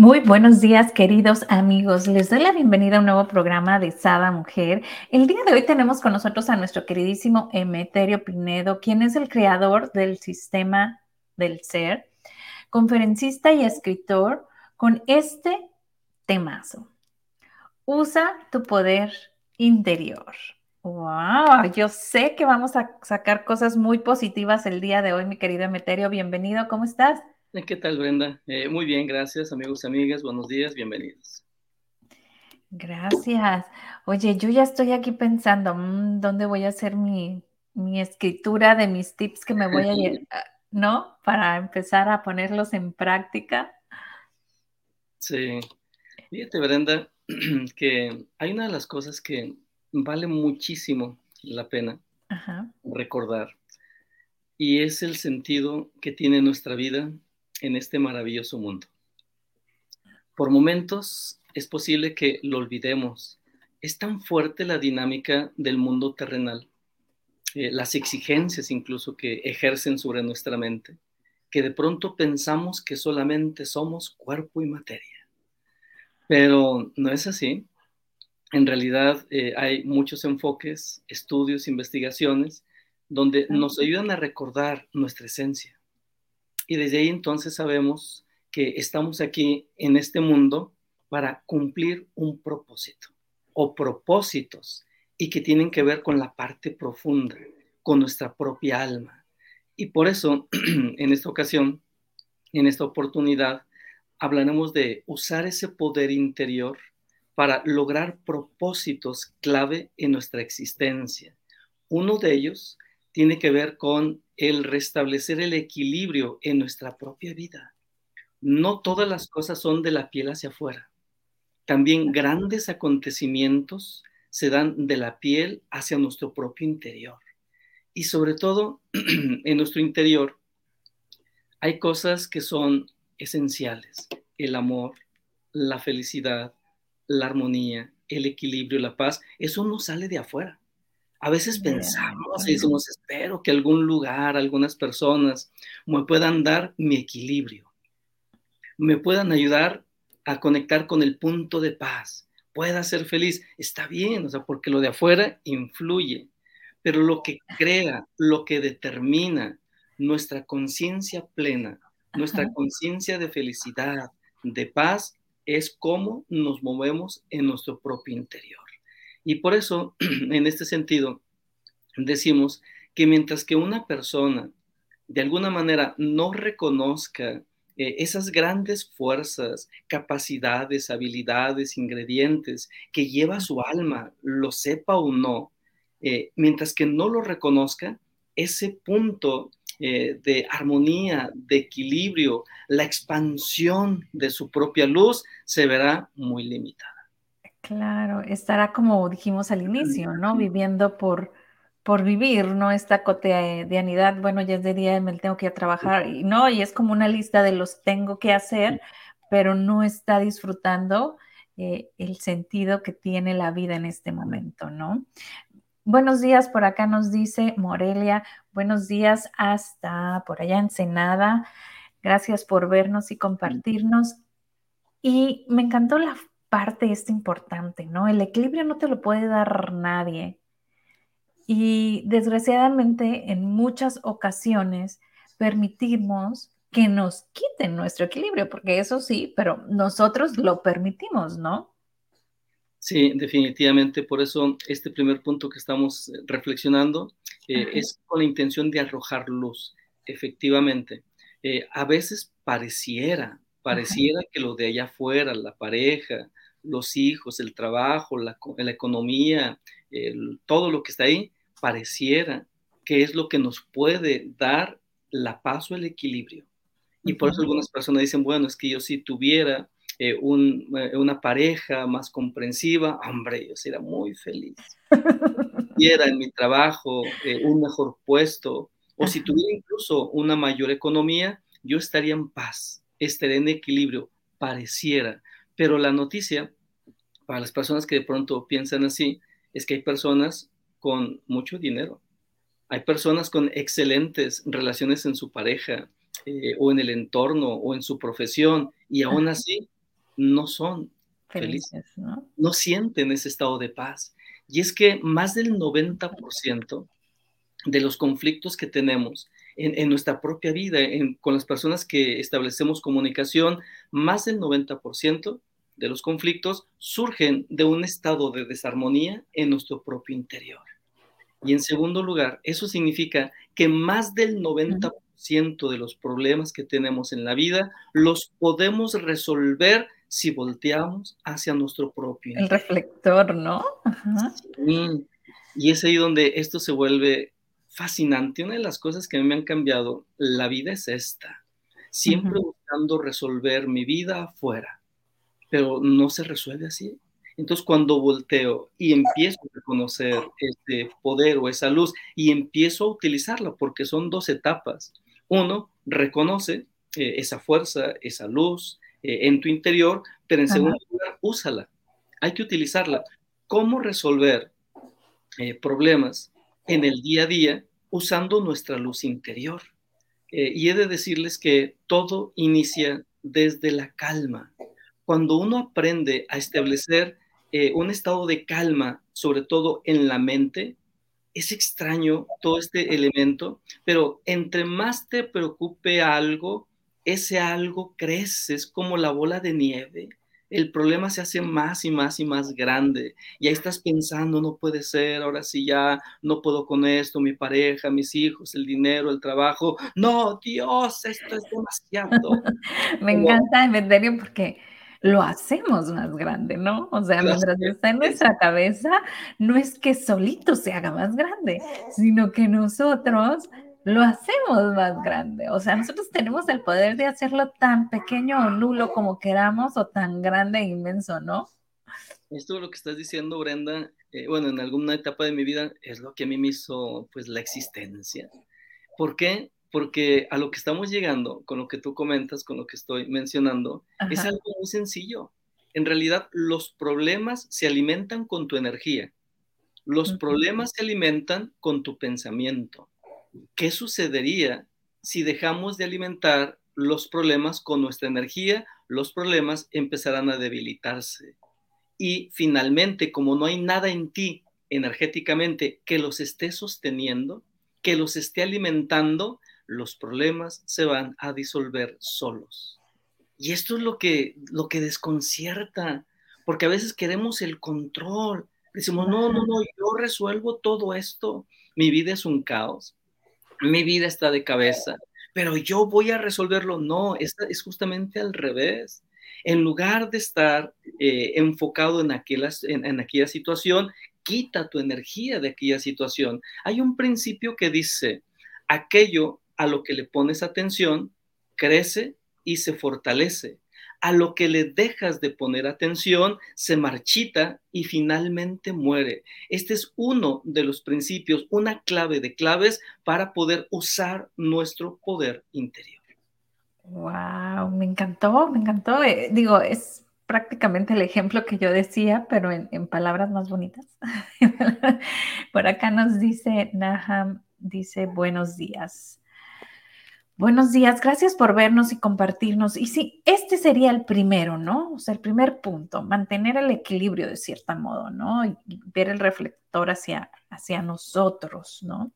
muy buenos días, queridos amigos. Les doy la bienvenida a un nuevo programa de Sada Mujer. El día de hoy tenemos con nosotros a nuestro queridísimo Emeterio Pinedo, quien es el creador del sistema del ser, conferencista y escritor con este temazo. Usa tu poder interior. ¡Wow! Yo sé que vamos a sacar cosas muy positivas el día de hoy, mi querido Emeterio. Bienvenido, ¿cómo estás? ¿Qué tal, Brenda? Eh, muy bien, gracias, amigos y amigas. Buenos días, bienvenidos. Gracias. Oye, yo ya estoy aquí pensando, mm, ¿dónde voy a hacer mi, escritura de mis tips que me voy a ir, ¿no? Para empezar a ponerlos en práctica. Sí. Fíjate, Brenda, que hay una de las cosas que vale muchísimo la pena recordar y es el sentido que tiene nuestra vida en este maravilloso mundo. Por momentos es posible que lo olvidemos. Es tan fuerte la dinámica del mundo terrenal, eh, las exigencias incluso que ejercen sobre nuestra mente, que de pronto pensamos que solamente somos cuerpo y materia. Pero no es así. En realidad eh, hay muchos enfoques, estudios, investigaciones, donde nos ayudan a recordar nuestra esencia y desde ahí entonces sabemos que estamos aquí en este mundo para cumplir un propósito o propósitos y que tienen que ver con la parte profunda, con nuestra propia alma. Y por eso, en esta ocasión, en esta oportunidad, hablaremos de usar ese poder interior para lograr propósitos clave en nuestra existencia. Uno de ellos tiene que ver con el restablecer el equilibrio en nuestra propia vida. No todas las cosas son de la piel hacia afuera. También grandes acontecimientos se dan de la piel hacia nuestro propio interior. Y sobre todo, en nuestro interior hay cosas que son esenciales. El amor, la felicidad, la armonía, el equilibrio, la paz. Eso no sale de afuera. A veces pensamos y decimos, espero que algún lugar, algunas personas me puedan dar mi equilibrio, me puedan ayudar a conectar con el punto de paz, pueda ser feliz. Está bien, o sea, porque lo de afuera influye, pero lo que crea, lo que determina nuestra conciencia plena, nuestra conciencia de felicidad, de paz, es cómo nos movemos en nuestro propio interior. Y por eso, en este sentido, decimos que mientras que una persona de alguna manera no reconozca eh, esas grandes fuerzas, capacidades, habilidades, ingredientes que lleva su alma, lo sepa o no, eh, mientras que no lo reconozca, ese punto eh, de armonía, de equilibrio, la expansión de su propia luz se verá muy limitada. Claro, estará como dijimos al inicio, ¿no? Viviendo por, por vivir, ¿no? Esta cotidianidad, bueno, ya es de día, me tengo que ir a trabajar, y no, y es como una lista de los tengo que hacer, pero no está disfrutando eh, el sentido que tiene la vida en este momento, ¿no? Buenos días, por acá nos dice Morelia, buenos días hasta por allá en Senada, gracias por vernos y compartirnos. Y me encantó la parte es importante, ¿no? El equilibrio no te lo puede dar nadie. Y desgraciadamente en muchas ocasiones permitimos que nos quiten nuestro equilibrio, porque eso sí, pero nosotros lo permitimos, ¿no? Sí, definitivamente. Por eso este primer punto que estamos eh, reflexionando eh, es con la intención de arrojar luz, efectivamente. Eh, a veces pareciera, pareciera que lo de allá afuera, la pareja, los hijos, el trabajo, la, economía, todo lo que está ahí, pareciera que es lo que nos puede dar la paz o el equilibrio. Y por eso algunas personas dicen, bueno, es que yo si tuviera eh, una pareja más comprensiva, hombre, yo sería muy feliz. Si era en mi trabajo un mejor puesto, o si tuviera incluso una mayor economía, yo estaría en paz, estaría en equilibrio, pareciera. Pero la noticia, para las personas que de pronto piensan así, es que hay personas con mucho dinero, hay personas con excelentes relaciones en su pareja eh, o en el entorno o en su profesión y aún así no son felices, ¿no? no sienten ese estado de paz. Y es que más del 90% de los conflictos que tenemos en, nuestra propia vida, con las personas que establecemos comunicación, más del 90% de los conflictos surgen de un estado de desarmonía en nuestro propio interior. Y en segundo lugar, eso significa que más del 90% de los problemas que tenemos en la vida los podemos resolver si volteamos hacia nuestro propio. El reflector, ¿no? Y es ahí donde esto se vuelve fascinante. Una de las cosas que a mí me han cambiado la vida es esta. Siempre buscando resolver mi vida afuera, pero no se resuelve así. Entonces, cuando volteo y empiezo a reconocer este poder o esa luz y empiezo a utilizarla, porque son dos etapas. Uno, reconoce eh, esa fuerza, esa luz eh, en tu interior, pero en segundo lugar, úsala. Hay que utilizarla. ¿Cómo resolver eh, problemas en el día a día usando nuestra luz interior? y he de decirles que todo inicia desde la calma. Cuando uno aprende a establecer eh, un estado de calma, sobre todo en la mente. Es extraño todo este elemento, pero entre más te preocupe algo, ese algo crece, es como la bola de nieve. El problema se hace más y más y más grande. Y ahí estás pensando, no puede ser, ahora sí ya no puedo con esto, mi pareja, mis hijos, el dinero, el trabajo. No, Dios, esto es demasiado. Me encanta Emeterio porque lo hacemos más grande, ¿no? O sea, mientras está en nuestra cabeza, no es que solito se haga más grande, sino que nosotros lo hacemos más grande. O sea, nosotros tenemos el poder de hacerlo tan pequeño o nulo como queramos o tan grande e inmenso, ¿no? Esto lo que estás diciendo, Brenda, eh, bueno, en alguna etapa de mi vida es lo que a mí me hizo, pues, la existencia. ¿Por qué? Porque a lo que estamos llegando, con lo que tú comentas, con lo que estoy mencionando, es algo muy sencillo. En realidad, los problemas se alimentan con tu energía. Los problemas se alimentan con tu pensamiento. ¿Qué sucedería si dejamos de alimentar los problemas con nuestra energía? Los problemas empezarán a debilitarse. Y finalmente, como no hay nada en ti energéticamente que los esté sosteniendo, que los esté alimentando, los problemas se van a disolver solos. Y esto es lo que, lo que desconcierta, porque a veces queremos el control. Decimos, no, no, no, yo resuelvo todo esto. Mi vida es un caos. Mi vida está de cabeza, pero yo voy a resolverlo. No, es, es justamente al revés. En lugar de estar eh, enfocado en aquella, en aquella situación, quita tu energía de aquella situación. Hay un principio que dice, aquello a lo que le pones atención, crece y se fortalece. A lo que le dejas de poner atención, se marchita y finalmente muere. Este es uno de los principios, una clave de claves para poder usar nuestro poder interior. Wow, me encantó, me encantó. Eh, digo, es prácticamente el ejemplo que yo decía, pero en, en palabras más bonitas. Por acá nos dice Naham, dice buenos días. Buenos días, gracias por vernos y compartirnos. Y sí, este sería el primero, ¿no? O sea, el primer punto, mantener el equilibrio de cierto modo, ¿no? Y ver el reflector hacia, hacia nosotros, ¿no?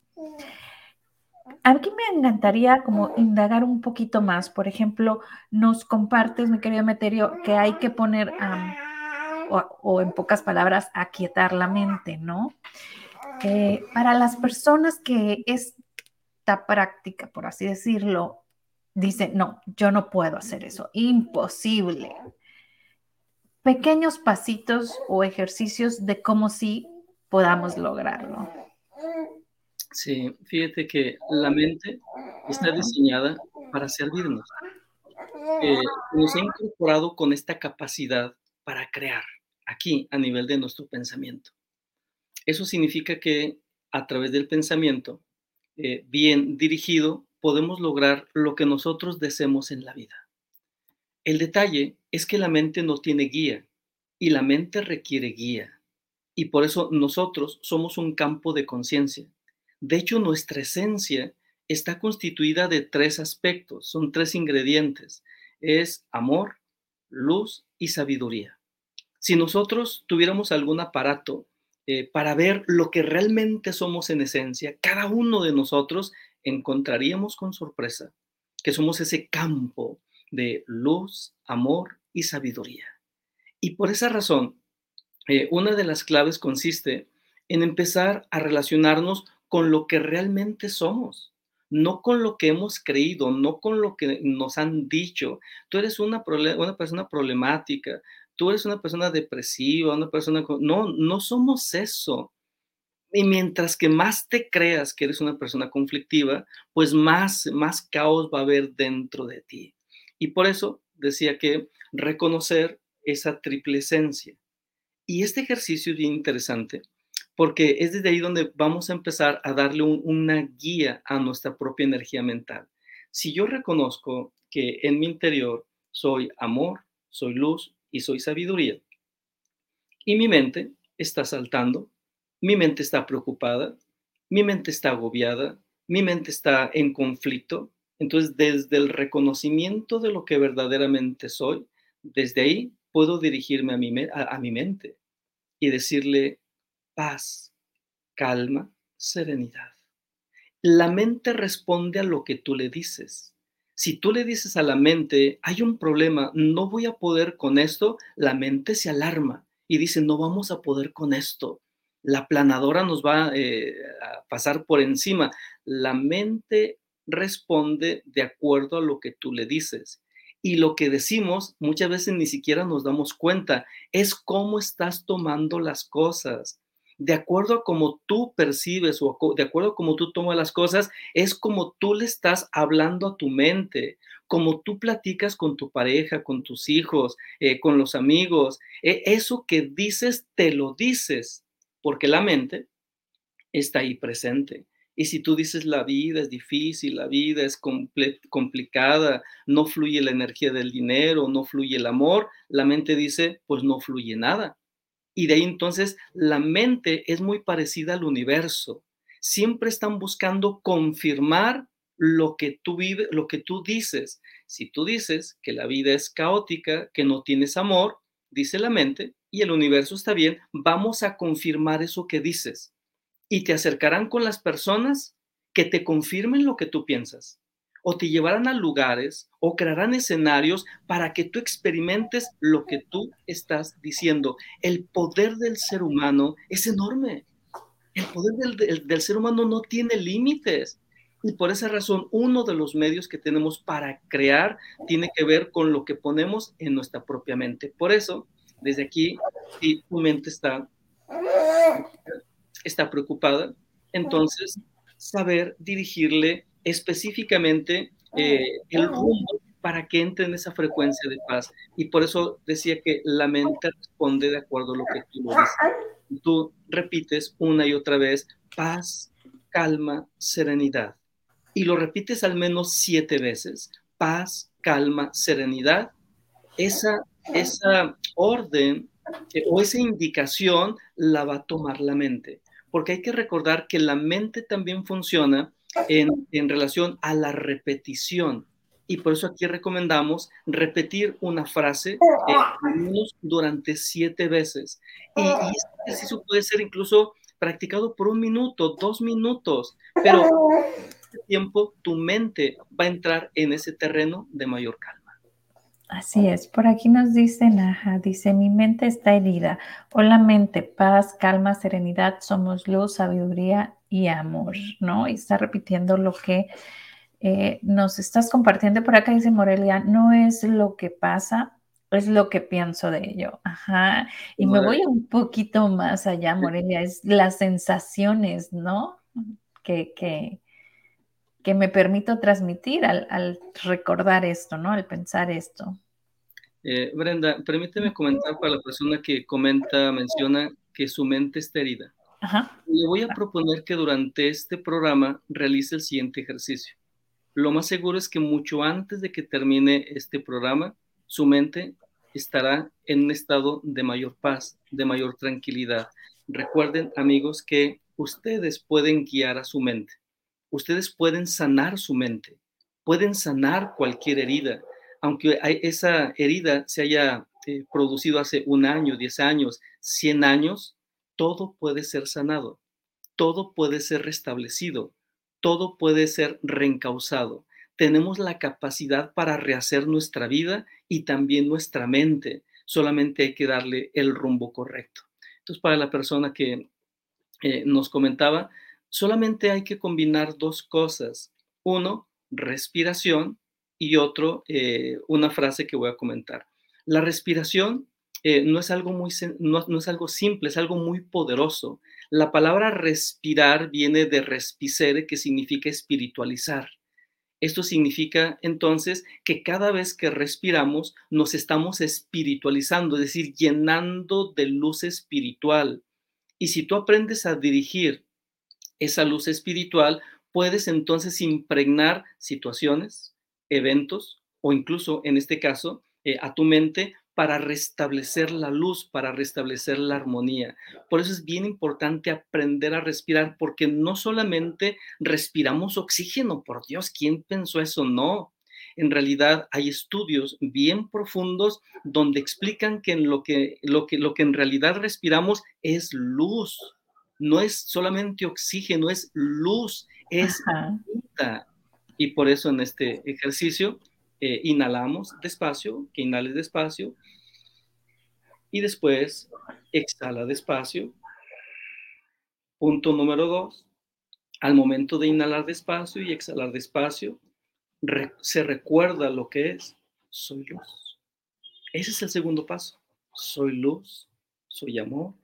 A mí me encantaría como indagar un poquito más. Por ejemplo, nos compartes, mi querido Meterio, que hay que poner, o, en pocas palabras, aquietar la mente, ¿no? Para las personas que es práctica, por así decirlo, dice, no, yo no puedo hacer eso, imposible. Pequeños pasitos o ejercicios de cómo sí podamos lograrlo. Sí, fíjate que la mente está diseñada para servirnos. eh, nos ha incorporado con esta capacidad para crear aquí a nivel de nuestro pensamiento. Eso significa que a través del pensamiento eh, bien dirigido podemos lograr lo que nosotros deseemos en la vida. El detalle es que la mente no tiene guía y la mente requiere guía. Y por eso nosotros somos un campo de conciencia. De hecho, nuestra esencia está constituida de tres aspectos, son tres ingredientes. Es amor, luz y sabiduría. Si nosotros tuviéramos algún aparato eh, para ver lo que realmente somos en esencia, cada uno de nosotros encontraríamos con sorpresa que somos ese campo de luz, amor y sabiduría. Y por esa razón, eh, una de las claves consiste en empezar a relacionarnos con lo que realmente somos, no con lo que hemos creído, no con lo que nos han dicho. Tú eres una, una persona problemática, tú eres una persona depresiva, una persona... No, no somos eso. Y mientras que más te creas que eres una persona conflictiva, pues más, más caos va a haber dentro de ti. Y por eso decía que reconocer esa triple esencia. Y este ejercicio es bien interesante porque es desde ahí donde vamos a empezar a darle una guía a nuestra propia energía mental. Si yo reconozco que en mi interior soy amor, soy luz y soy sabiduría, y mi mente está saltando, mi mente está preocupada, mi mente está agobiada, mi mente está en conflicto, entonces desde el reconocimiento de lo que verdaderamente soy, desde ahí puedo dirigirme a mi, a, mi mente y decirle paz, calma, serenidad. La mente responde a lo que tú le dices. Si tú le dices a la mente, hay un problema, no voy a poder con esto, la mente se alarma y dice, no vamos a poder con esto. La planadora nos va eh, a pasar por encima. La mente responde de acuerdo a lo que tú le dices y lo que decimos muchas veces ni siquiera nos damos cuenta. Es cómo estás tomando las cosas. De acuerdo a cómo tú percibes o de acuerdo a cómo tú tomas las cosas, es como tú le estás hablando a tu mente, como tú platicas con tu pareja, con tus hijos, eh, con los amigos. E, eso que dices, te lo dices, porque la mente está ahí presente. Y si tú dices la vida es difícil, la vida es complicada, no fluye la energía del dinero, no fluye el amor, la mente dice, pues no fluye nada. Y de ahí entonces la mente es muy parecida al universo. Siempre están buscando confirmar lo que tú vives, lo que tú dices. Si tú dices que la vida es caótica, que no tienes amor, dice la mente, y el universo está bien, vamos a confirmar eso que dices y te acercarán con las personas que te confirmen lo que tú piensas o te llevarán a lugares o crearán escenarios para que tú experimentes lo que tú estás diciendo. El poder del ser humano es enorme. El poder del, ser humano no tiene límites. Y por esa razón, uno de los medios que tenemos para crear tiene que ver con lo que ponemos en nuestra propia mente. Por eso, desde aquí, si tu mente está está preocupada, entonces saber dirigirle específicamente eh, el rumbo para que entre en esa frecuencia de paz. Y por eso decía que la mente responde de acuerdo a lo que tú dices. Tú repites una y otra vez paz, calma, serenidad. Y lo repites al menos siete veces. Paz, calma, serenidad. Esa, esa orden eh, o esa indicación la va a tomar la mente porque hay que recordar que la mente también funciona en, relación a la repetición. Y por eso aquí recomendamos repetir una frase eh, durante siete veces. Y, y este ejercicio puede ser incluso practicado por un minuto, dos minutos, pero este tiempo tu mente va a entrar en ese terreno de mayor calma. Así es, por aquí nos dicen, ajá, dice, mi mente está herida. Hola mente, paz, calma, serenidad, somos luz, sabiduría y amor, ¿no? Y está repitiendo lo que eh, nos estás compartiendo por acá, dice Morelia, no es lo que pasa, es lo que pienso de ello. Ajá. Y me voy un poquito más allá, Morelia, es las sensaciones, ¿no? Que, que, que me permito transmitir al, recordar esto, ¿no? Al pensar esto. Eh, Brenda, permíteme comentar para la persona que comenta, menciona que su mente está herida. Le voy a proponer que durante este programa realice el siguiente ejercicio. Lo más seguro es que mucho antes de que termine este programa, su mente estará en un estado de mayor paz, de mayor tranquilidad. Recuerden, amigos, que ustedes pueden guiar a su mente. Ustedes pueden sanar su mente. Pueden sanar cualquier herida. Aunque esa herida se haya eh, producido hace un año, diez años, cien años, todo puede ser sanado. Todo puede ser restablecido. Todo puede ser reencausado tenemos la capacidad para rehacer nuestra vida y también nuestra mente. Solamente hay que darle el rumbo correcto. Entonces, para la persona que eh, nos comentaba, solamente hay que combinar dos cosas. Uno, respiración y otro, eh, una frase que voy a comentar. La respiración eh, no, es algo muy, no, no es algo simple, es algo muy poderoso. La palabra respirar viene de respicere, que significa espiritualizar. Esto significa entonces que cada vez que respiramos nos estamos espiritualizando, es decir, llenando de luz espiritual. Y si tú aprendes a dirigir esa luz espiritual, puedes entonces impregnar situaciones, eventos o incluso en este caso eh, a tu mente para restablecer la luz, para restablecer la armonía. Por eso es bien importante aprender a respirar, porque no solamente respiramos oxígeno, por Dios, ¿quién pensó eso? No. En realidad hay estudios bien profundos donde explican que en lo que, lo que, lo que en realidad respiramos es luz. No es solamente oxígeno, es luz, es vida. Y por eso en este ejercicio eh, inhalamos despacio, que inhales despacio, y después exhala despacio. Punto número dos, al momento de inhalar despacio y exhalar despacio, se recuerda lo que es, soy luz. Ese es el segundo paso, soy luz, soy amor,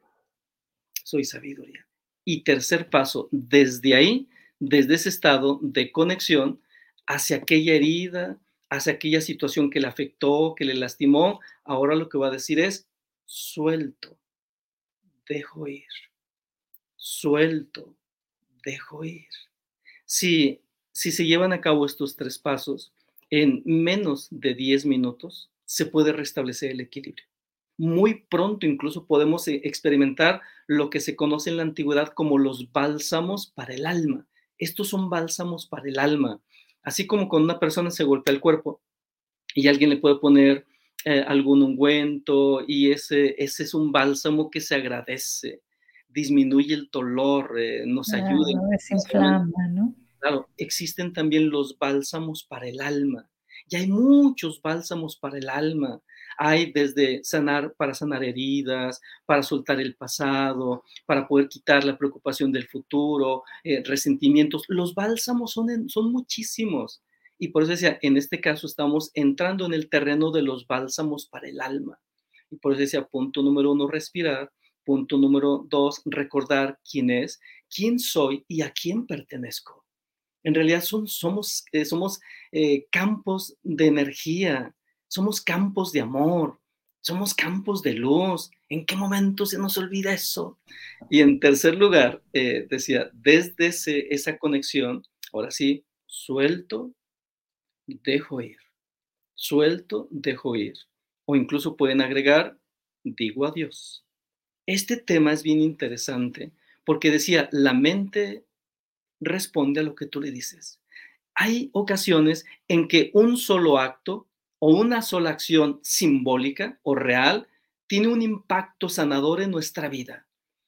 soy sabiduría. Y tercer paso, desde ahí, desde ese estado de conexión hacia aquella herida, hacia aquella situación que le afectó, que le lastimó, ahora lo que va a decir es, suelto, dejo ir, suelto, dejo ir. Si, si se llevan a cabo estos tres pasos, en menos de 10 minutos se puede restablecer el equilibrio. Muy pronto incluso podemos eh, experimentar lo que se conoce en la antigüedad como los bálsamos para el alma. Estos son bálsamos para el alma. Así como cuando una persona se golpea el cuerpo y alguien le puede poner eh, algún ungüento y ese, ese es un bálsamo que se agradece, disminuye el dolor, eh, nos ayuda. ¿no? Claro, existen también los bálsamos para el alma. Y hay muchos bálsamos para el alma. Hay desde sanar, para sanar heridas, para soltar el pasado, para poder quitar la preocupación del futuro, eh, resentimientos. Los bálsamos son, son muchísimos. Y por eso decía, en este caso estamos entrando en el terreno de los bálsamos para el alma. Y por eso decía, punto número uno, respirar. Punto número dos, recordar quién es, quién soy y a quién pertenezco. En realidad son, somos, eh, somos eh, campos de energía, somos campos de amor, somos campos de luz. ¿En qué momento se nos olvida eso? Y en tercer lugar, eh, decía, desde esa conexión, ahora sí, suelto, dejo ir. Suelto, dejo ir. O incluso pueden agregar, digo adiós. Este tema es bien interesante porque decía, la mente responde a lo que tú le dices. Hay ocasiones en que un solo acto o una sola acción simbólica o real tiene un impacto sanador en nuestra vida.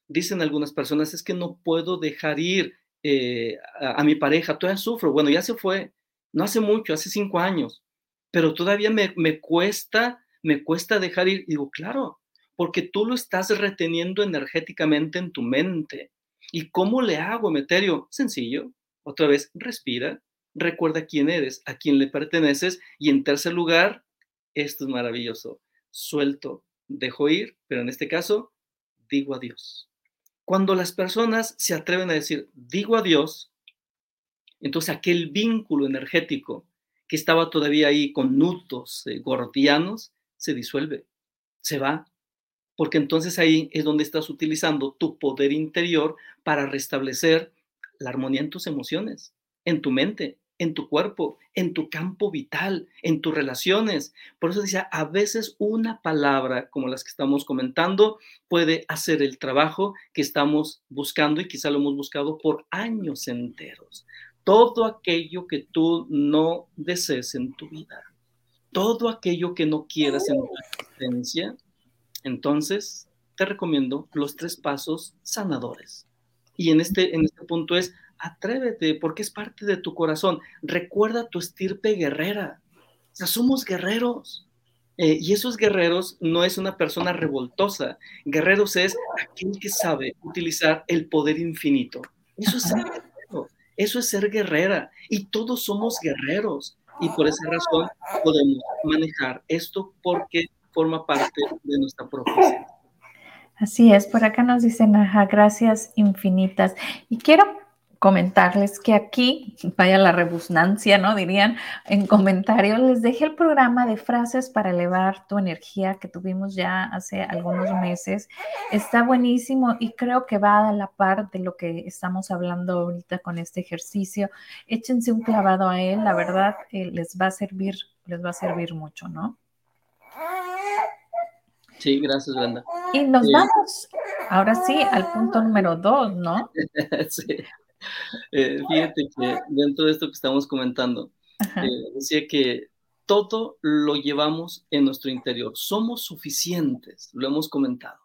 Dicen algunas personas, es que no puedo dejar ir eh, a, a, mi pareja, todavía sufro, bueno, ya se fue, no hace mucho, hace cinco años, pero todavía me, me cuesta, me cuesta dejar ir. Digo, claro, porque tú lo estás reteniendo energéticamente en tu mente. ¿Y cómo le hago, Meterio? Sencillo. Otra vez, respira, recuerda quién eres, a quién le perteneces. Y en tercer lugar, esto es maravilloso, suelto, dejo ir, pero en este caso, digo adiós. Cuando las personas se atreven a decir, digo adiós, Entonces aquel vínculo energético que estaba todavía ahí con nudos eh, gordianos se disuelve, se va, porque entonces ahí es donde estás utilizando tu poder interior para restablecer la armonía en tus emociones, en tu mente, en tu cuerpo, en tu campo vital, en tus relaciones. Por eso decía, a veces una palabra como las que estamos comentando puede hacer el trabajo que estamos buscando y quizá lo hemos buscado por años enteros. Todo aquello que tú no desees en tu vida, todo aquello que no quieras en tu existencia, entonces te recomiendo los tres pasos sanadores. Y en este, en este punto es atrévete, porque es parte de tu corazón. Recuerda tu estirpe guerrera. O sea, somos guerreros. Eh, y esos guerreros no es una persona revoltosa. Guerreros es aquel que sabe utilizar el poder infinito. Eso es. Eso es ser guerrera. Y todos somos guerreros. Y por esa razón podemos manejar esto porque forma parte de nuestra propia Así es, por acá nos dicen, ajá, gracias infinitas. Y quiero comentarles que aquí, vaya la rebusnancia, ¿no? Dirían en comentarios, les dejé el programa de frases para elevar tu energía que tuvimos ya hace algunos meses. Está buenísimo y creo que va a la par de lo que estamos hablando ahorita con este ejercicio. Échense un clavado a él, la verdad eh, les va a servir, les va a servir mucho, ¿no? Sí, gracias, Brenda. Y nos vamos ahora sí al punto número dos, ¿no? sí. Eh, fíjate que dentro de esto que estamos comentando, eh, decía que todo lo llevamos en nuestro interior. Somos suficientes, lo hemos comentado,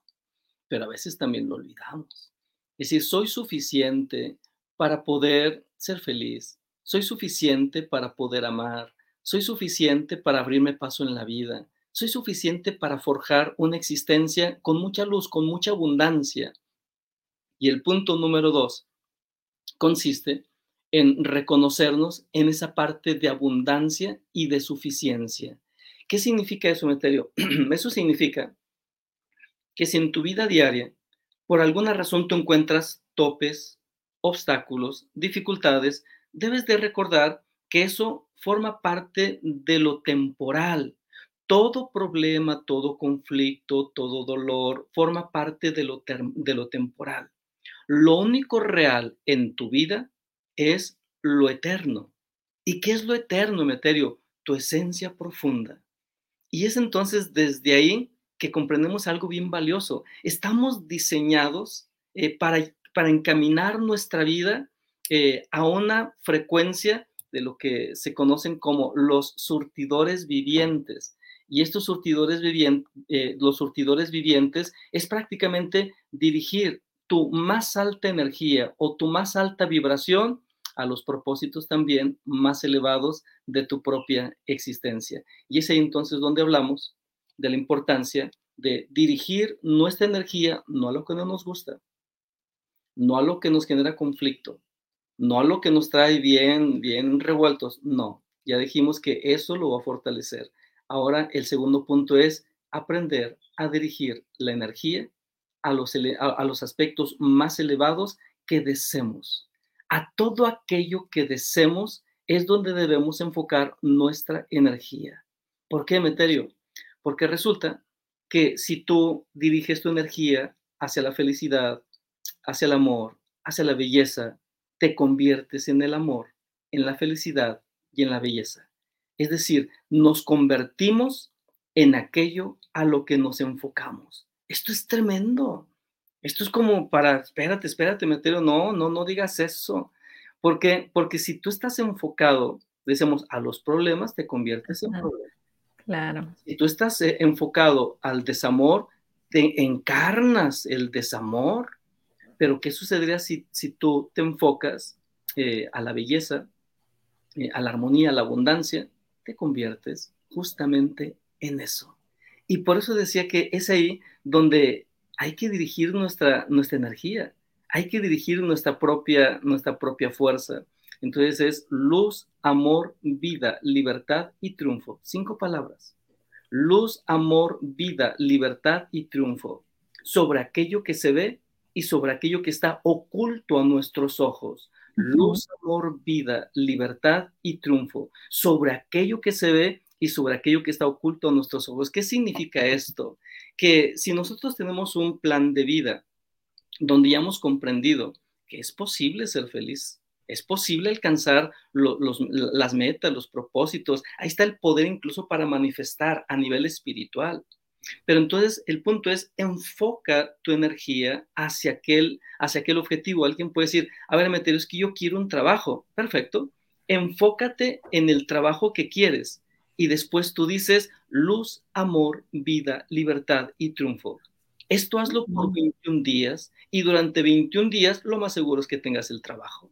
pero a veces también lo olvidamos. Es decir, soy suficiente para poder ser feliz, soy suficiente para poder amar, soy suficiente para abrirme paso en la vida, soy suficiente para forjar una existencia con mucha luz, con mucha abundancia. Y el punto número dos, consiste en reconocernos en esa parte de abundancia y de suficiencia. ¿Qué significa eso, Meterio? Eso significa que si en tu vida diaria, por alguna razón tú encuentras topes, obstáculos, dificultades, debes de recordar que eso forma parte de lo temporal. Todo problema, todo conflicto, todo dolor forma parte de lo, de lo temporal. Lo único real en tu vida es lo eterno. ¿Y qué es lo eterno, Meterio? Tu esencia profunda. Y es entonces desde ahí que comprendemos algo bien valioso. Estamos diseñados eh, para, para, encaminar nuestra vida eh, a una frecuencia de lo que se conocen como los surtidores vivientes. Y estos surtidores vivientes, eh, los surtidores vivientes es prácticamente dirigir tu más alta energía o tu más alta vibración a los propósitos también más elevados de tu propia existencia. Y es ahí entonces donde hablamos de la importancia de dirigir nuestra energía no a lo que no nos gusta, no a lo que nos genera conflicto, no a lo que nos trae bien, bien revueltos, no. Ya dijimos que eso lo va a fortalecer. Ahora el segundo punto es aprender a dirigir la energía a los, a, los aspectos más elevados que deseemos. A todo aquello que deseemos es donde debemos enfocar nuestra energía. ¿Por qué, Meterio? Porque resulta que si tú diriges tu energía hacia la felicidad, hacia el amor, hacia la belleza, te conviertes en el amor, en la felicidad y en la belleza. Es decir, nos convertimos en aquello a lo que nos enfocamos. Esto es tremendo. Esto es como para, espérate, espérate, Metero, no, no, no digas eso. Porque, porque si tú estás enfocado, decimos, a los problemas, te conviertes en problema. Claro. Si tú estás eh, enfocado al desamor, te encarnas el desamor. Pero ¿qué sucedería si, si tú te enfocas eh, a la belleza, eh, a la armonía, a la abundancia? Te conviertes justamente en eso. Y por eso decía que es ahí donde hay que dirigir nuestra, nuestra energía, hay que dirigir nuestra propia, nuestra propia fuerza. Entonces es luz, amor, vida, libertad y triunfo. Cinco palabras. Luz, amor, vida, libertad y triunfo. Sobre aquello que se ve y sobre aquello que está oculto a nuestros ojos. Luz, amor, vida, libertad y triunfo sobre aquello que se ve y sobre aquello que está oculto a nuestros ojos. ¿Qué significa esto? Que si nosotros tenemos un plan de vida donde ya hemos comprendido que es posible ser feliz, es posible alcanzar las metas, los propósitos, ahí está el poder incluso para manifestar a nivel espiritual. Pero entonces el punto es enfoca tu energía hacia aquel, hacia aquel objetivo. Alguien puede decir, a ver, Meterio, es que yo quiero un trabajo. Perfecto. Enfócate en el trabajo que quieres y después tú dices luz, amor, vida, libertad y triunfo. Esto hazlo por 21 días y durante 21 días lo más seguro es que tengas el trabajo.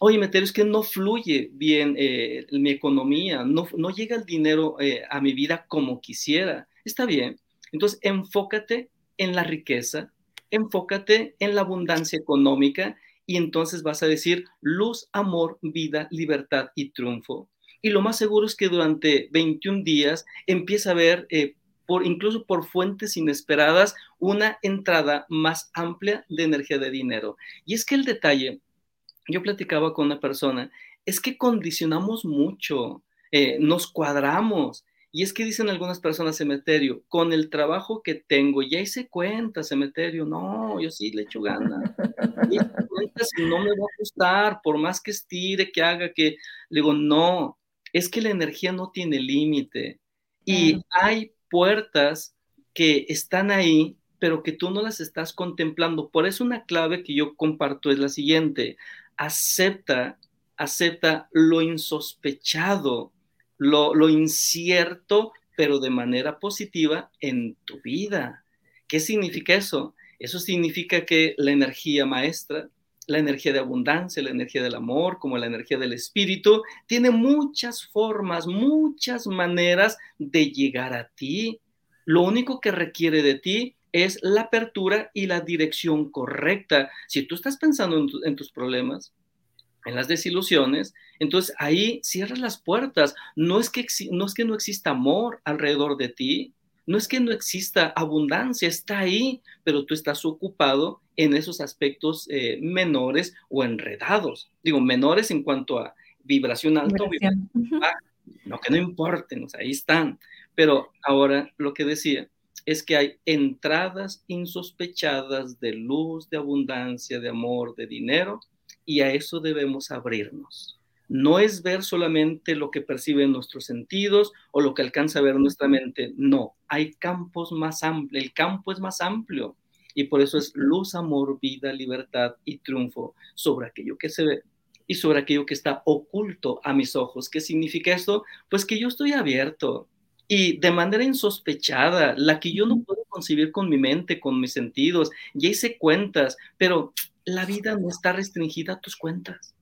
Oye, Meterio, es que no fluye bien eh, mi economía, no, no llega el dinero eh, a mi vida como quisiera. Está bien. Entonces, enfócate en la riqueza, enfócate en la abundancia económica y entonces vas a decir luz, amor, vida, libertad y triunfo. Y lo más seguro es que durante 21 días empieza a ver, eh, por, incluso por fuentes inesperadas, una entrada más amplia de energía de dinero. Y es que el detalle, yo platicaba con una persona, es que condicionamos mucho, eh, nos cuadramos. Y es que dicen algunas personas, cementerio, con el trabajo que tengo, ya hice cuenta, cementerio, no, yo sí le echo ganas. No me va a gustar, por más que estire, que haga, que le digo, no, es que la energía no tiene límite y hay puertas que están ahí, pero que tú no las estás contemplando. Por eso una clave que yo comparto es la siguiente, acepta, acepta lo insospechado, lo, lo incierto, pero de manera positiva en tu vida. ¿Qué significa eso? Eso significa que la energía maestra, la energía de abundancia, la energía del amor, como la energía del espíritu, tiene muchas formas, muchas maneras de llegar a ti. Lo único que requiere de ti es la apertura y la dirección correcta. Si tú estás pensando en, tus problemas, en las desilusiones, entonces ahí cierras las puertas. No es, que, no es que no exista amor alrededor de ti, no es que no exista abundancia, está ahí, pero tú estás ocupado en esos aspectos eh, menores o enredados. Digo, menores en cuanto a vibración alta o vibración no que no importen, ahí están. Pero ahora lo que decía es que hay entradas insospechadas de luz, de abundancia, de amor, de dinero, y a eso debemos abrirnos. No es ver solamente lo que perciben nuestros sentidos o lo que alcanza a ver nuestra mente, no, hay campos más amplios, el campo es más amplio y por eso es luz, amor, vida, libertad y triunfo sobre aquello que se ve y sobre aquello que está oculto a mis ojos. ¿Qué significa esto? Pues que yo estoy abierto y de manera insospechada, la que yo no puedo concebir con mi mente, con mis sentidos. Ya hice cuentas, pero la vida no está restringida a tus cuentas.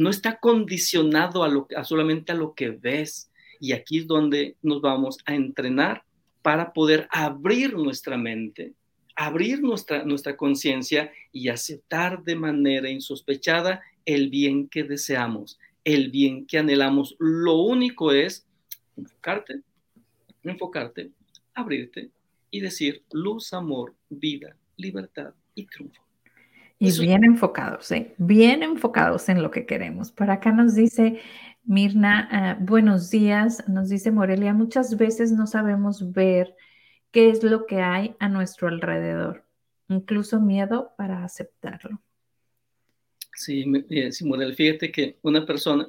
No está condicionado a, lo, solamente a lo que ves. Y aquí es donde nos vamos a entrenar para poder abrir nuestra mente abrir nuestra, nuestra conciencia y aceptar de manera insospechada el bien que deseamos, el bien que anhelamos. Lo único es enfocarte, enfocarte, abrirte y decir luz, amor, vida, libertad y triunfo. Y bien enfocados, ¿eh? bien enfocados en lo que queremos. Por acá nos dice Mirna, ah, buenos días, nos dice Morelia, muchas veces no sabemos ver qué es lo que hay a nuestro alrededor, incluso miedo para aceptarlo. Sí, eh, Simón, fíjate que una persona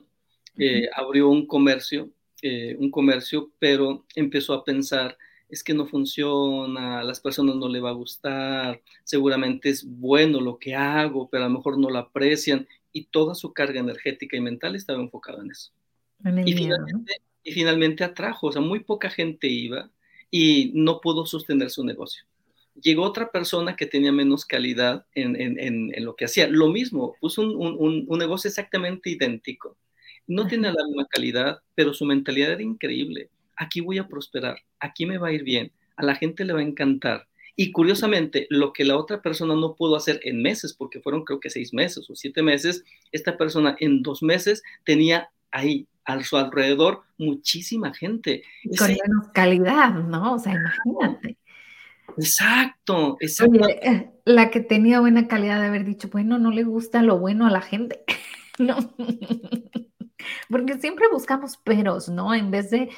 eh, abrió un comercio, eh, un comercio, pero empezó a pensar, es que no funciona, a las personas no le va a gustar, seguramente es bueno lo que hago, pero a lo mejor no lo aprecian, y toda su carga energética y mental estaba enfocada en eso. y, finalmente, y finalmente atrajo, o sea, muy poca gente iba, y no pudo sostener su negocio. Llegó otra persona que tenía menos calidad en, lo que hacía. Lo mismo, puso un, negocio exactamente idéntico. No tiene la misma calidad, pero su mentalidad era increíble. Aquí voy a prosperar, aquí me va a ir bien, a la gente le va a encantar. Y curiosamente, lo que la otra persona no pudo hacer en meses, porque fueron creo que seis meses o siete meses, esta persona en dos meses tenía ahí a su alrededor muchísima gente. Con menos calidad, ¿no? O sea, imagínate. Exacto, exacto. Eh, la que tenía buena calidad de haber dicho, bueno, no le gusta lo bueno a la gente. ¿no? Porque siempre buscamos peros, ¿no? En vez de,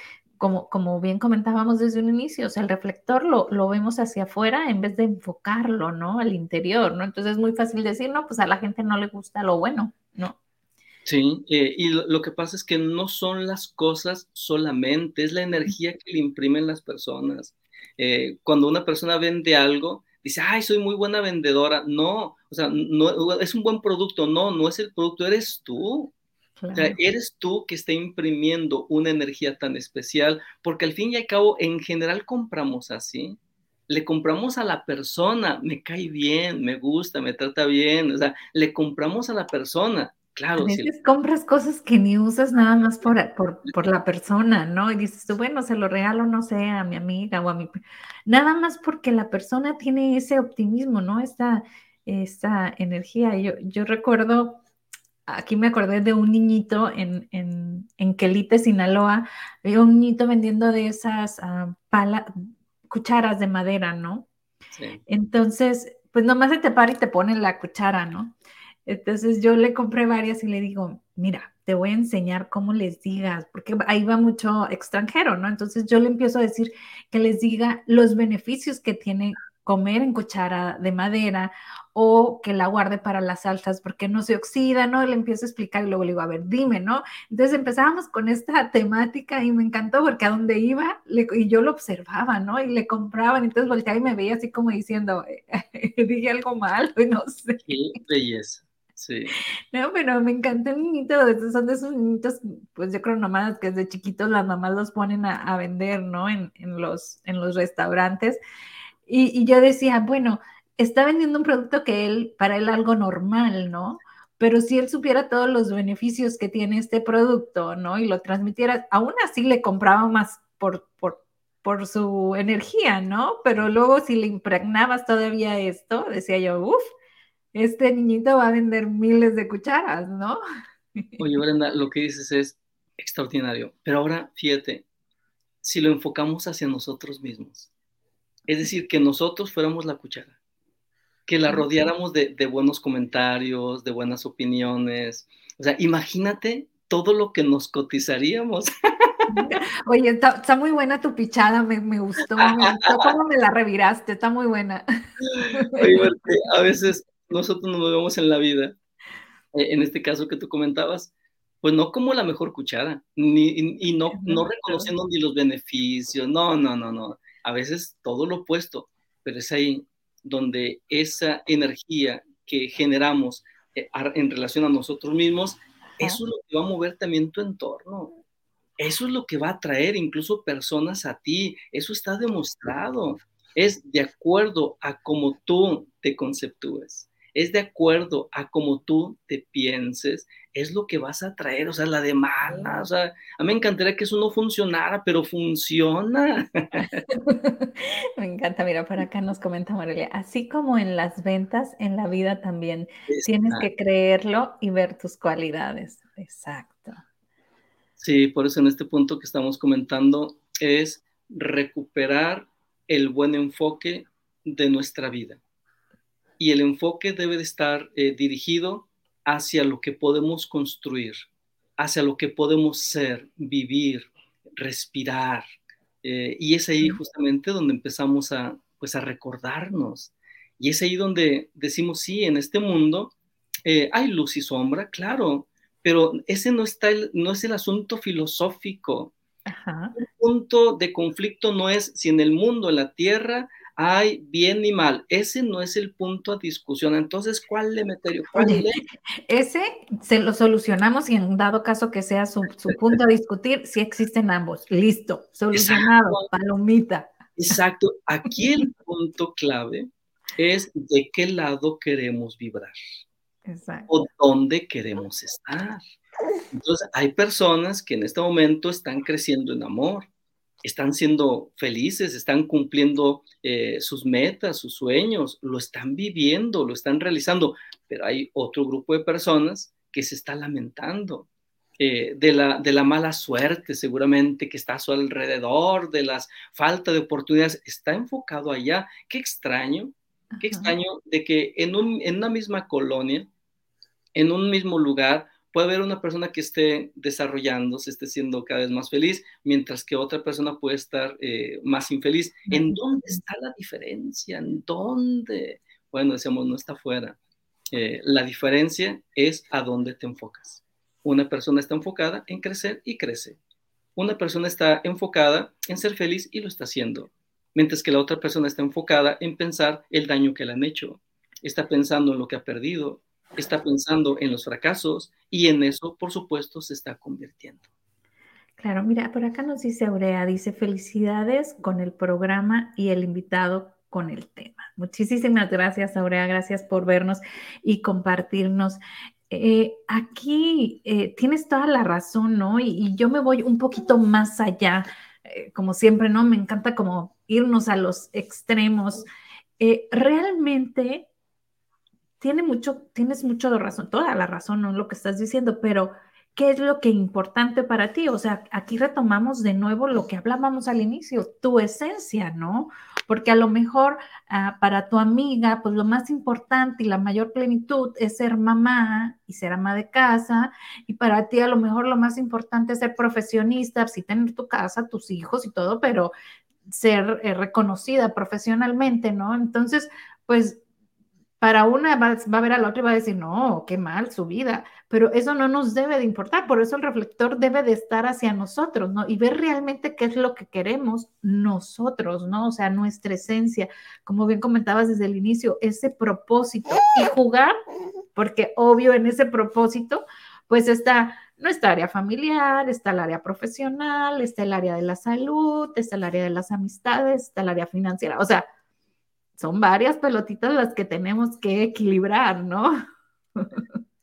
como, como bien comentábamos desde un inicio, o sea, el reflector lo, lo vemos hacia afuera en vez de enfocarlo, ¿no? Al interior, ¿no? Entonces es muy fácil decir, no, pues a la gente no le gusta lo bueno, ¿no? Sí, eh, y lo, que pasa es que no son las cosas solamente, es la energía que le imprimen las personas. Eh, cuando una persona vende algo, dice, ay, soy muy buena vendedora. No, o sea, no, es un buen producto. No, no es el producto, eres tú. O sea, eres tú que está imprimiendo una energía tan especial, porque al fin y al cabo, en general compramos así. Le compramos a la persona, me cae bien, me gusta, me trata bien, o sea, le compramos a la persona Claro. A veces compras cosas que ni usas nada más por, por, la persona, ¿no? Y dices tú, bueno, se lo regalo, no sé, a mi amiga o a mi... Nada más porque la persona tiene ese optimismo, ¿no? Esta, esta energía. Yo, yo recuerdo, aquí me acordé de un niñito en, en, en Quelite, Sinaloa, un niñito vendiendo de esas uh, cucharas de madera, ¿no? Sí. Entonces, pues nomás se te para y te pone la cuchara, ¿no? Entonces yo le compré varias y le digo, mira, te voy a enseñar cómo les digas, porque ahí va mucho extranjero, ¿no? Entonces yo le empiezo a decir que les diga los beneficios que tiene comer en cuchara de madera o que la guarde para las salsas porque no se oxida, ¿no? Le empiezo a explicar y luego le digo, a ver, dime, ¿no? Entonces empezábamos con esta temática y me encantó porque a donde iba y yo lo observaba, ¿no? Y le compraban, entonces volteaba y me veía así como diciendo, dije algo mal, no sé. Qué belleza. Sí. No, pero me encanta el niñito, son de esos niñitos, pues yo creo nomás que desde chiquitos las mamás los ponen a, vender, ¿no? En, los, en los restaurantes. Y, yo decía, bueno, está vendiendo un producto que él, para él algo normal, ¿no? Pero si él supiera todos los beneficios que tiene este producto, ¿no? Y lo transmitiera, aún así le compraba más por, por, por su energía, ¿no? Pero luego si le impregnabas todavía esto, decía yo, uff, este niñito va a vender miles de cucharas, ¿no? Oye, Brenda, lo que dices es extraordinario, pero ahora fíjate, si lo enfocamos hacia nosotros mismos, es decir, que nosotros fuéramos la cuchara, que la rodeáramos de, buenos comentarios, de buenas opiniones, o sea, imagínate todo lo que nos cotizaríamos. Oye, está, muy buena tu pichada, me, gustó, me gustó cómo me la reviraste, está muy buena. Oye, a veces nosotros nos vemos en la vida, eh, en este caso que tú comentabas, pues no como la mejor cuchara, ni, y no, no reconociendo ni los beneficios, no, no, no, no, a veces todo lo opuesto, pero es ahí donde esa energía que generamos eh, en relación a nosotros mismos, eso es lo que va a mover también tu entorno. Eso es lo que va a atraer incluso personas a ti. Eso está demostrado. Es de acuerdo a cómo tú te conceptúes es de acuerdo a cómo tú te pienses, es lo que vas a traer, o sea, la de mala, o sea, a mí me encantaría que eso no funcionara, pero funciona. me encanta, mira, por acá nos comenta María, así como en las ventas, en la vida también, tienes que creerlo y ver tus cualidades. Exacto. Sí, por eso en este punto que estamos comentando es recuperar el buen enfoque de nuestra vida y el enfoque debe de estar eh, dirigido hacia lo que podemos construir, hacia lo que podemos ser, vivir, respirar. Eh, y es ahí justamente donde empezamos a, pues, a recordarnos. Y es ahí donde decimos, sí, en este mundo eh, hay luz y sombra, claro, pero ese no, está no es el asunto filosófico. El punto de conflicto no es si en el mundo, en la tierra, hay bien y mal. Ese no es el punto a discusión. Entonces, ¿cuál le metería? Ese se lo solucionamos y en dado caso que sea su, punto a discutir, si existen ambos. Listo, solucionado, palomita. Exacto. Aquí el punto clave es de qué lado queremos vibrar. Exacto. O dónde queremos estar. Entonces, hay personas que en este momento están creciendo en amor, están siendo felices, están cumpliendo eh, sus metas, sus sueños, lo están viviendo, lo están realizando, pero hay otro grupo de personas que se está lamentando eh, de, la, de la mala suerte seguramente que está a su alrededor, de las falta de oportunidades, está enfocado allá. Qué extraño, qué extraño de que en, un, en una misma colonia, en un mismo lugar, puede haber una persona que esté desarrollándose, esté siendo cada vez más feliz, mientras que otra persona puede estar eh, más infeliz. ¿En dónde está la diferencia? ¿En dónde? Bueno, decíamos, no está fuera. Eh, la diferencia es a dónde te enfocas. Una persona está enfocada en crecer y crece. Una persona está enfocada en ser feliz y lo está haciendo. Mientras que la otra persona está enfocada en pensar el daño que le han hecho. Está pensando en lo que ha perdido, está pensando en los fracasos y en eso, por supuesto, se está convirtiendo. Claro, mira, por acá nos dice Aurea, dice felicidades con el programa y el invitado con el tema. Muchísimas gracias, Aurea, gracias por vernos y compartirnos. Eh, aquí eh, tienes toda la razón, ¿no? Y, yo me voy un poquito más allá, eh, como siempre, ¿no? Me encanta como irnos a los extremos. realmente tiene mucho, tienes mucho de razón, toda la razón, ¿no? Lo que estás diciendo, pero ¿qué es lo que es importante para ti? O sea, aquí retomamos de nuevo lo que hablábamos al inicio, tu esencia, ¿no? Porque a lo mejor ah, para tu amiga, pues lo más importante y la mayor plenitud es ser mamá y ser ama de casa, y para ti a lo mejor lo más importante es ser profesionista, sí tener tu casa, tus hijos y todo, pero ser eh, reconocida profesionalmente, ¿no? Entonces, pues para una va, a ver a la otra y va a decir, no, qué mal su vida, pero eso no nos debe de importar, por eso el reflector debe de estar hacia nosotros, ¿no? Y ver realmente qué es lo que queremos nosotros, ¿no? O sea, nuestra esencia, como bien comentabas desde el inicio, ese propósito y jugar, porque obvio en ese propósito, pues está nuestra área familiar, está el área profesional, está el área de la salud, está el área de las amistades, está el área financiera, o sea, son varias pelotitas las que tenemos que equilibrar, ¿no?